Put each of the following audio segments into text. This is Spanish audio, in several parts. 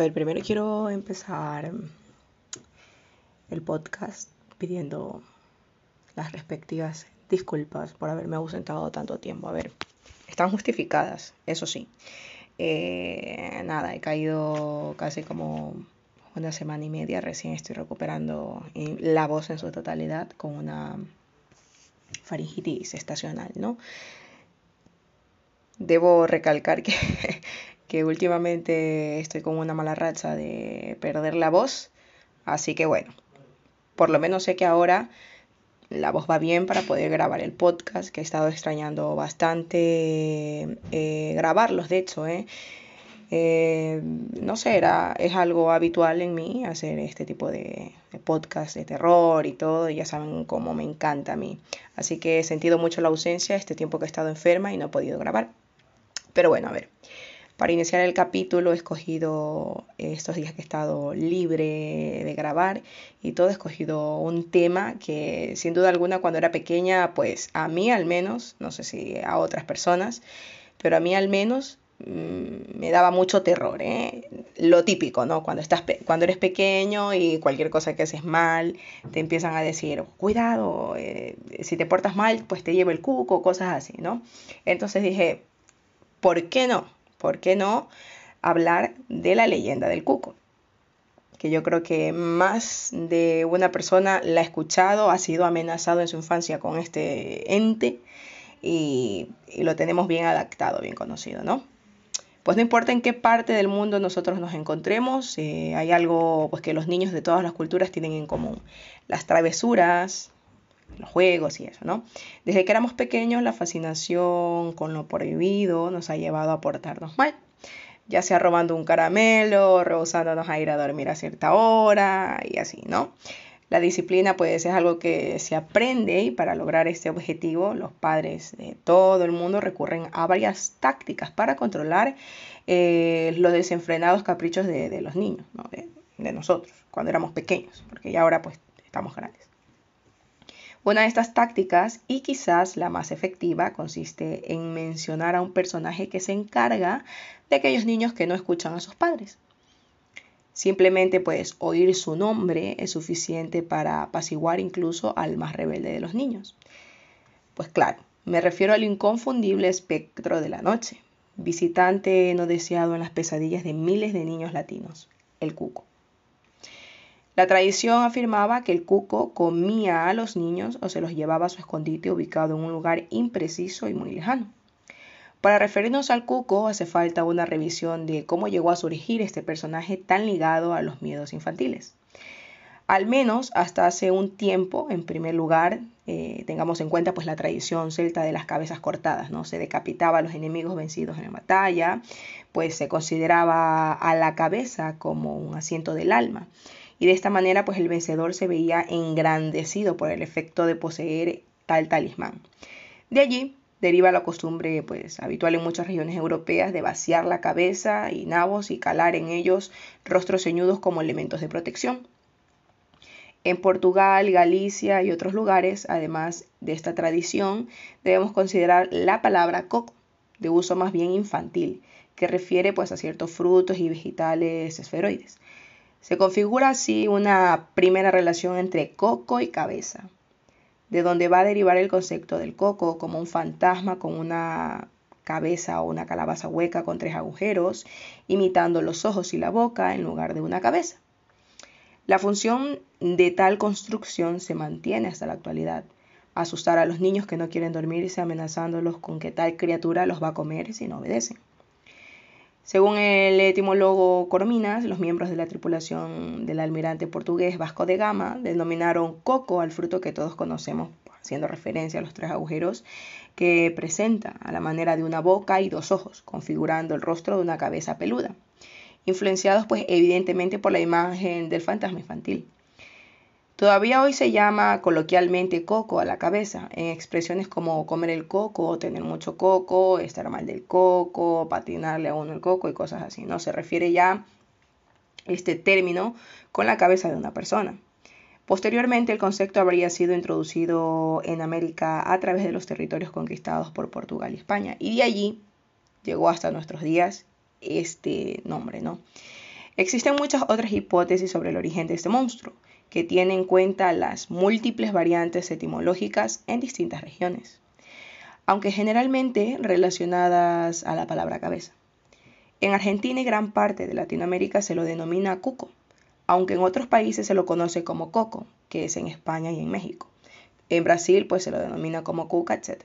A ver, primero quiero empezar el podcast pidiendo las respectivas disculpas por haberme ausentado tanto tiempo. A ver, están justificadas, eso sí. Eh, nada, he caído casi como una semana y media, recién estoy recuperando la voz en su totalidad con una faringitis estacional, ¿no? Debo recalcar que, que últimamente estoy con una mala racha de perder la voz, así que bueno, por lo menos sé que ahora la voz va bien para poder grabar el podcast, que he estado extrañando bastante eh, grabarlos, de hecho, ¿eh? Eh, no sé, era, es algo habitual en mí hacer este tipo de, de podcast de terror y todo, y ya saben cómo me encanta a mí. Así que he sentido mucho la ausencia este tiempo que he estado enferma y no he podido grabar. Pero bueno, a ver, para iniciar el capítulo he escogido estos días que he estado libre de grabar y todo he escogido un tema que sin duda alguna cuando era pequeña, pues a mí al menos, no sé si a otras personas, pero a mí al menos mm, me daba mucho terror, ¿eh? Lo típico, ¿no? Cuando, estás cuando eres pequeño y cualquier cosa que haces mal, te empiezan a decir, cuidado, eh, si te portas mal, pues te lleva el cuco, cosas así, ¿no? Entonces dije, ¿por qué no? ¿Por qué no hablar de la leyenda del cuco? Que yo creo que más de una persona la ha escuchado, ha sido amenazado en su infancia con este ente y, lo tenemos bien adaptado, bien conocido, ¿no? Pues no importa en qué parte del mundo nosotros nos encontremos, eh, hay algo pues, que los niños de todas las culturas tienen en común. Las travesuras, los juegos y eso, ¿no? Desde que éramos pequeños, la fascinación con lo prohibido nos ha llevado a portarnos mal, ya sea robando un caramelo, rehusándonos a ir a dormir a cierta hora y así, ¿no? La disciplina pues es algo que se aprende y para lograr este objetivo los padres de todo el mundo recurren a varias tácticas para controlar eh, los desenfrenados caprichos de, los niños, ¿no? de, de nosotros, cuando éramos pequeños, porque ya ahora pues estamos grandes. Una de estas tácticas, y quizás la más efectiva, consiste en mencionar a un personaje que se encarga de aquellos niños que no escuchan a sus padres. Simplemente pues oír su nombre es suficiente para apaciguar incluso al más rebelde de los niños. Pues claro, me refiero al inconfundible espectro de la noche, visitante no deseado en las pesadillas de miles de niños latinos, el cuco. La tradición afirmaba que el cuco comía a los niños o se los llevaba a su escondite ubicado en un lugar impreciso y muy lejano. Para referirnos al cuco hace falta una revisión de cómo llegó a surgir este personaje tan ligado a los miedos infantiles. Al menos hasta hace un tiempo, en primer lugar, eh, tengamos en cuenta pues la tradición celta de las cabezas cortadas, ¿no? Se decapitaba a los enemigos vencidos en la batalla, pues se consideraba a la cabeza como un asiento del alma y de esta manera pues el vencedor se veía engrandecido por el efecto de poseer tal talismán. De allí deriva la costumbre pues habitual en muchas regiones europeas de vaciar la cabeza y nabos y calar en ellos rostros ceñudos como elementos de protección. En Portugal, Galicia y otros lugares, además de esta tradición, debemos considerar la palabra coco, de uso más bien infantil, que refiere pues a ciertos frutos y vegetales esferoides. Se configura así una primera relación entre coco y cabeza, de donde va a derivar el concepto del coco como un fantasma con una cabeza o una calabaza hueca con tres agujeros, imitando los ojos y la boca en lugar de una cabeza. La función de tal construcción se mantiene hasta la actualidad. Asustar a los niños que no quieren dormirse amenazándolos con que tal criatura los va a comer si no obedecen. Según el etimólogo Corminas, los miembros de la tripulación del almirante portugués Vasco de Gama denominaron coco al fruto que todos conocemos, haciendo referencia a los tres agujeros que presenta a la manera de una boca y dos ojos, configurando el rostro de una cabeza peluda, influenciados pues evidentemente por la imagen del fantasma infantil. Todavía hoy se llama coloquialmente coco a la cabeza, en expresiones como comer el coco, tener mucho coco, estar mal del coco, patinarle a uno el coco y cosas así, ¿no? Se refiere ya este término con la cabeza de una persona. Posteriormente el concepto habría sido introducido en América a través de los territorios conquistados por Portugal y España y de allí llegó hasta nuestros días este nombre, ¿no? Existen muchas otras hipótesis sobre el origen de este monstruo, que tienen en cuenta las múltiples variantes etimológicas en distintas regiones, aunque generalmente relacionadas a la palabra cabeza. En Argentina y gran parte de Latinoamérica se lo denomina cuco, aunque en otros países se lo conoce como coco, que es en España y en México. En Brasil pues se lo denomina como cuca, etc.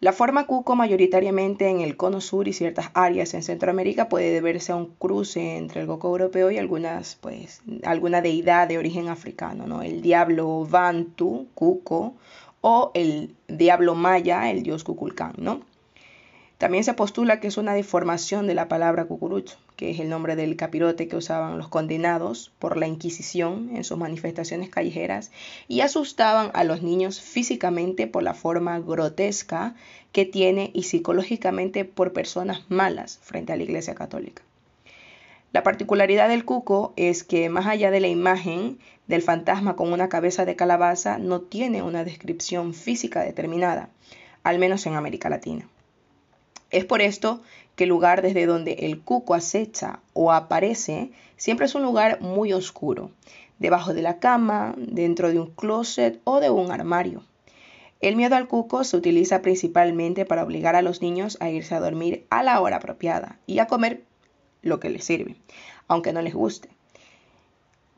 La forma cuco mayoritariamente en el cono sur y ciertas áreas en Centroamérica puede deberse a un cruce entre el coco europeo y algunas, pues, alguna deidad de origen africano, ¿no? El diablo Bantu, Cuco, o el diablo maya, el dios Cuculcán, ¿no? También se postula que es una deformación de la palabra cucurucho, que es el nombre del capirote que usaban los condenados por la Inquisición en sus manifestaciones callejeras y asustaban a los niños físicamente por la forma grotesca que tiene y psicológicamente por personas malas frente a la Iglesia Católica. La particularidad del cuco es que más allá de la imagen del fantasma con una cabeza de calabaza no tiene una descripción física determinada, al menos en América Latina. Es por esto que el lugar desde donde el cuco acecha o aparece siempre es un lugar muy oscuro, debajo de la cama, dentro de un closet o de un armario. El miedo al cuco se utiliza principalmente para obligar a los niños a irse a dormir a la hora apropiada y a comer lo que les sirve, aunque no les guste.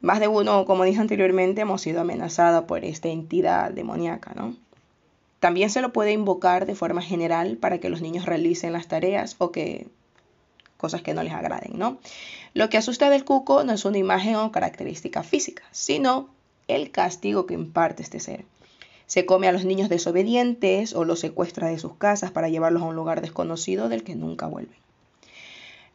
Más de uno, como dije anteriormente, hemos sido amenazados por esta entidad demoníaca, ¿no? También se lo puede invocar de forma general para que los niños realicen las tareas o que cosas que no les agraden, ¿no? Lo que asusta del cuco no es una imagen o característica física, sino el castigo que imparte este ser. Se come a los niños desobedientes o los secuestra de sus casas para llevarlos a un lugar desconocido del que nunca vuelven.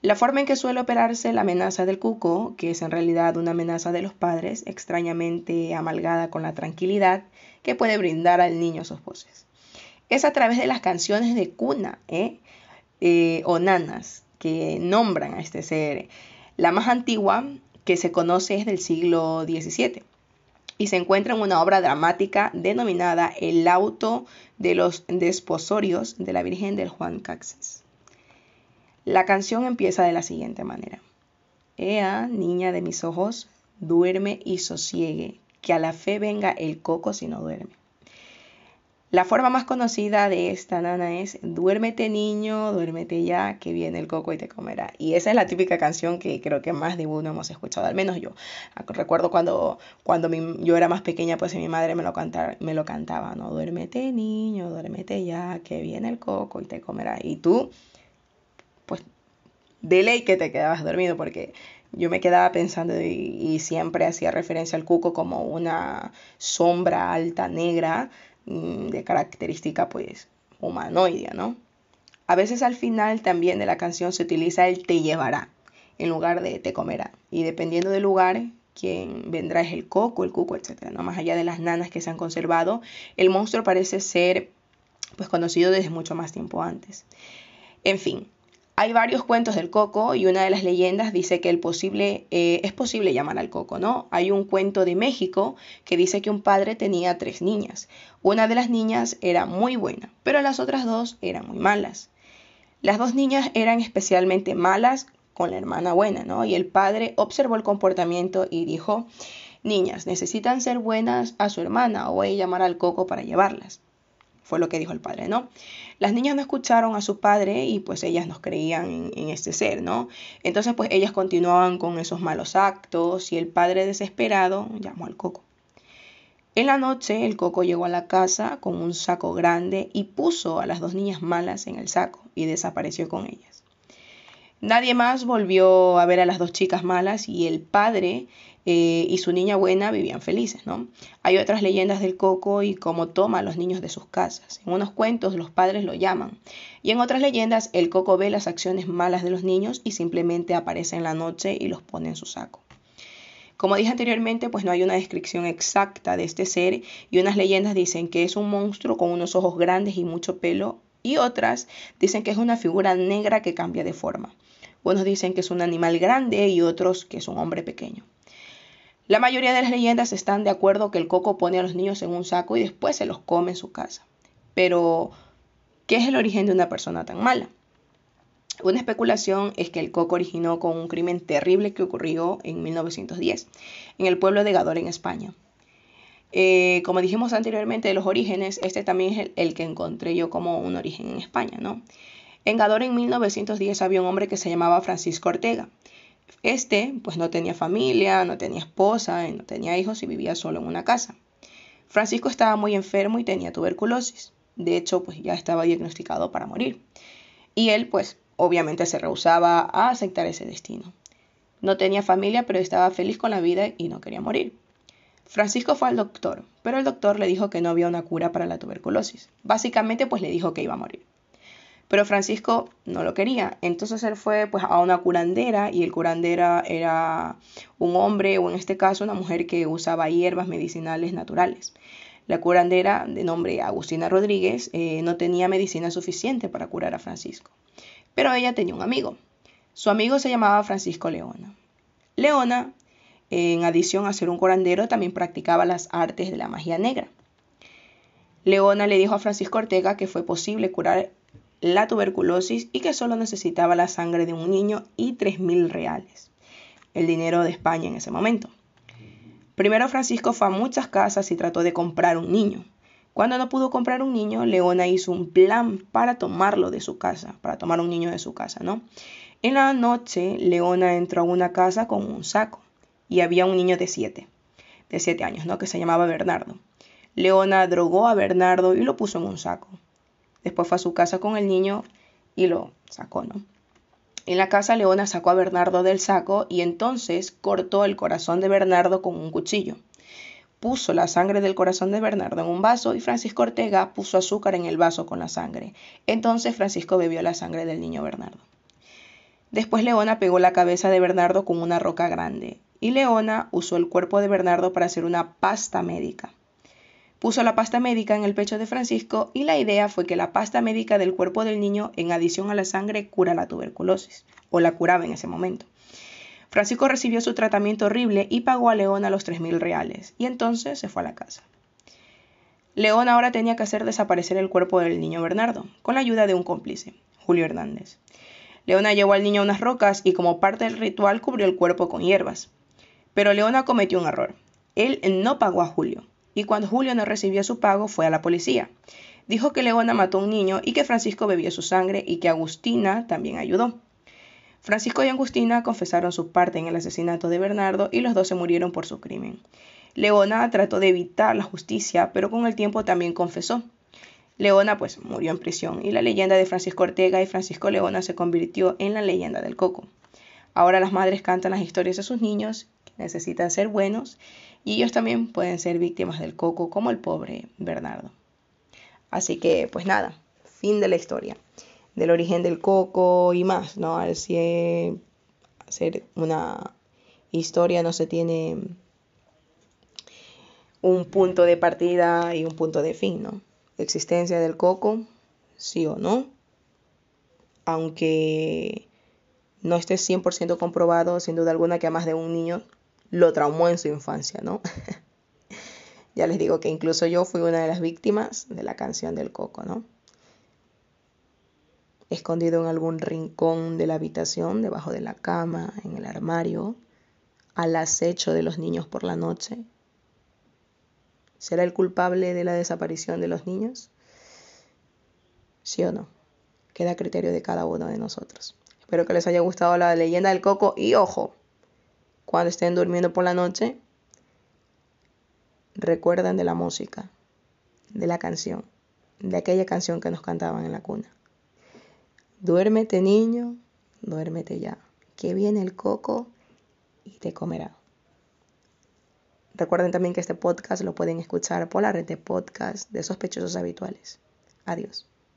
La forma en que suele operarse la amenaza del cuco, que es en realidad una amenaza de los padres, extrañamente amalgada con la tranquilidad, que puede brindar al niño sus voces. Es a través de las canciones de cuna ¿eh? Eh, o nanas que nombran a este ser. La más antigua que se conoce es del siglo XVII y se encuentra en una obra dramática denominada El auto de los desposorios de la Virgen del Juan Caxes. La canción empieza de la siguiente manera. Ea, niña de mis ojos, duerme y sosiegue, que a la fe venga el coco si no duerme. La forma más conocida de esta nana es Duérmete niño, duérmete ya, que viene el coco y te comerá. Y esa es la típica canción que creo que más de uno hemos escuchado, al menos yo. Recuerdo cuando, cuando yo era más pequeña, pues mi madre me lo, me lo cantaba, ¿no? Duérmete niño, duérmete ya, que viene el coco y te comerá. Y tú, pues, de ley que te quedabas dormido porque yo me quedaba pensando y, siempre hacía referencia al cuco como una sombra alta negra mm, de característica pues humanoide, ¿no? A veces al final también de la canción se utiliza el te llevará en lugar de te comerá. Y dependiendo del lugar, quien vendrá es el coco, el cuco, etc. ¿no? Más allá de las nanas que se han conservado, el monstruo parece ser pues conocido desde mucho más tiempo antes. En fin, hay varios cuentos del coco y una de las leyendas dice que el posible, eh, es posible llamar al coco, ¿no? Hay un cuento de México que dice que un padre tenía tres niñas. Una de las niñas era muy buena, pero las otras dos eran muy malas. Las dos niñas eran especialmente malas con la hermana buena, ¿no? Y el padre observó el comportamiento y dijo, niñas, necesitan ser buenas a su hermana o voy a llamar al coco para llevarlas fue lo que dijo el padre, ¿no? Las niñas no escucharon a su padre y pues ellas no creían en, este ser, ¿no? Entonces pues ellas continuaban con esos malos actos y el padre desesperado llamó al coco. En la noche el coco llegó a la casa con un saco grande y puso a las dos niñas malas en el saco y desapareció con ellas. Nadie más volvió a ver a las dos chicas malas y el padre eh, y su niña buena vivían felices, ¿no? Hay otras leyendas del coco y cómo toma a los niños de sus casas. En unos cuentos los padres lo llaman y en otras leyendas el coco ve las acciones malas de los niños y simplemente aparece en la noche y los pone en su saco. Como dije anteriormente, pues no hay una descripción exacta de este ser y unas leyendas dicen que es un monstruo con unos ojos grandes y mucho pelo y otras dicen que es una figura negra que cambia de forma. Unos dicen que es un animal grande y otros que es un hombre pequeño. La mayoría de las leyendas están de acuerdo que el coco pone a los niños en un saco y después se los come en su casa. Pero, ¿qué es el origen de una persona tan mala? Una especulación es que el coco originó con un crimen terrible que ocurrió en 1910 en el pueblo de Gador en España. Eh, como dijimos anteriormente de los orígenes, este también es el, que encontré yo como un origen en España, ¿no? En Gador en 1910 había un hombre que se llamaba Francisco Ortega. Este, pues no tenía familia, no tenía esposa, no tenía hijos y vivía solo en una casa. Francisco estaba muy enfermo y tenía tuberculosis. De hecho, pues ya estaba diagnosticado para morir. Y él, pues, obviamente se rehusaba a aceptar ese destino. No tenía familia, pero estaba feliz con la vida y no quería morir. Francisco fue al doctor, pero el doctor le dijo que no había una cura para la tuberculosis. Básicamente, pues le dijo que iba a morir. Pero Francisco no lo quería. Entonces él fue pues a una curandera y el curandera era un hombre o en este caso una mujer que usaba hierbas medicinales naturales. La curandera de nombre Agustina Rodríguez eh, no tenía medicina suficiente para curar a Francisco. Pero ella tenía un amigo. Su amigo se llamaba Francisco Leona. Leona, en adición a ser un curandero, también practicaba las artes de la magia negra. Leona le dijo a Francisco Ortega que fue posible curar la tuberculosis y que solo necesitaba la sangre de un niño y tres mil reales, el dinero de España en ese momento. Primero Francisco fue a muchas casas y trató de comprar un niño. Cuando no pudo comprar un niño, Leona hizo un plan para tomarlo de su casa, para tomar un niño de su casa, ¿no? En la noche, Leona entró a una casa con un saco y había un niño de siete, de siete años, ¿no? Que se llamaba Bernardo. Leona drogó a Bernardo y lo puso en un saco. Después fue a su casa con el niño y lo sacó, ¿no? En la casa Leona sacó a Bernardo del saco y entonces cortó el corazón de Bernardo con un cuchillo. Puso la sangre del corazón de Bernardo en un vaso y Francisco Ortega puso azúcar en el vaso con la sangre. Entonces Francisco bebió la sangre del niño Bernardo. Después Leona pegó la cabeza de Bernardo con una roca grande y Leona usó el cuerpo de Bernardo para hacer una pasta médica. Puso la pasta médica en el pecho de Francisco y la idea fue que la pasta médica del cuerpo del niño en adición a la sangre cura la tuberculosis, o la curaba en ese momento. Francisco recibió su tratamiento horrible y pagó a Leona los tres mil reales, y entonces se fue a la casa. León ahora tenía que hacer desaparecer el cuerpo del niño Bernardo, con la ayuda de un cómplice, Julio Hernández. Leona llevó al niño a unas rocas y como parte del ritual cubrió el cuerpo con hierbas. Pero Leona cometió un error. Él no pagó a Julio y cuando Julio no recibió su pago fue a la policía. Dijo que Leona mató a un niño y que Francisco bebió su sangre y que Agustina también ayudó. Francisco y Agustina confesaron su parte en el asesinato de Bernardo y los dos se murieron por su crimen. Leona trató de evitar la justicia, pero con el tiempo también confesó. Leona pues murió en prisión y la leyenda de Francisco Ortega y Francisco Leona se convirtió en la leyenda del coco. Ahora las madres cantan las historias de sus niños necesitan ser buenos y ellos también pueden ser víctimas del coco como el pobre Bernardo. Así que, pues nada, fin de la historia, del origen del coco y más, ¿no? Al ser una historia no se tiene un punto de partida y un punto de fin, ¿no? Existencia del coco, sí o no, aunque no esté 100% comprobado, sin duda alguna que a más de un niño lo traumó en su infancia, ¿no? ya les digo que incluso yo fui una de las víctimas de la canción del coco, ¿no? Escondido en algún rincón de la habitación, debajo de la cama, en el armario, al acecho de los niños por la noche. ¿Será el culpable de la desaparición de los niños? ¿Sí o no? Queda a criterio de cada uno de nosotros. Espero que les haya gustado la leyenda del coco y ojo, cuando estén durmiendo por la noche, recuerden de la música, de la canción, de aquella canción que nos cantaban en la cuna. Duérmete niño, duérmete ya, que viene el coco y te comerá. Recuerden también que este podcast lo pueden escuchar por la red de podcast de sospechosos habituales. Adiós.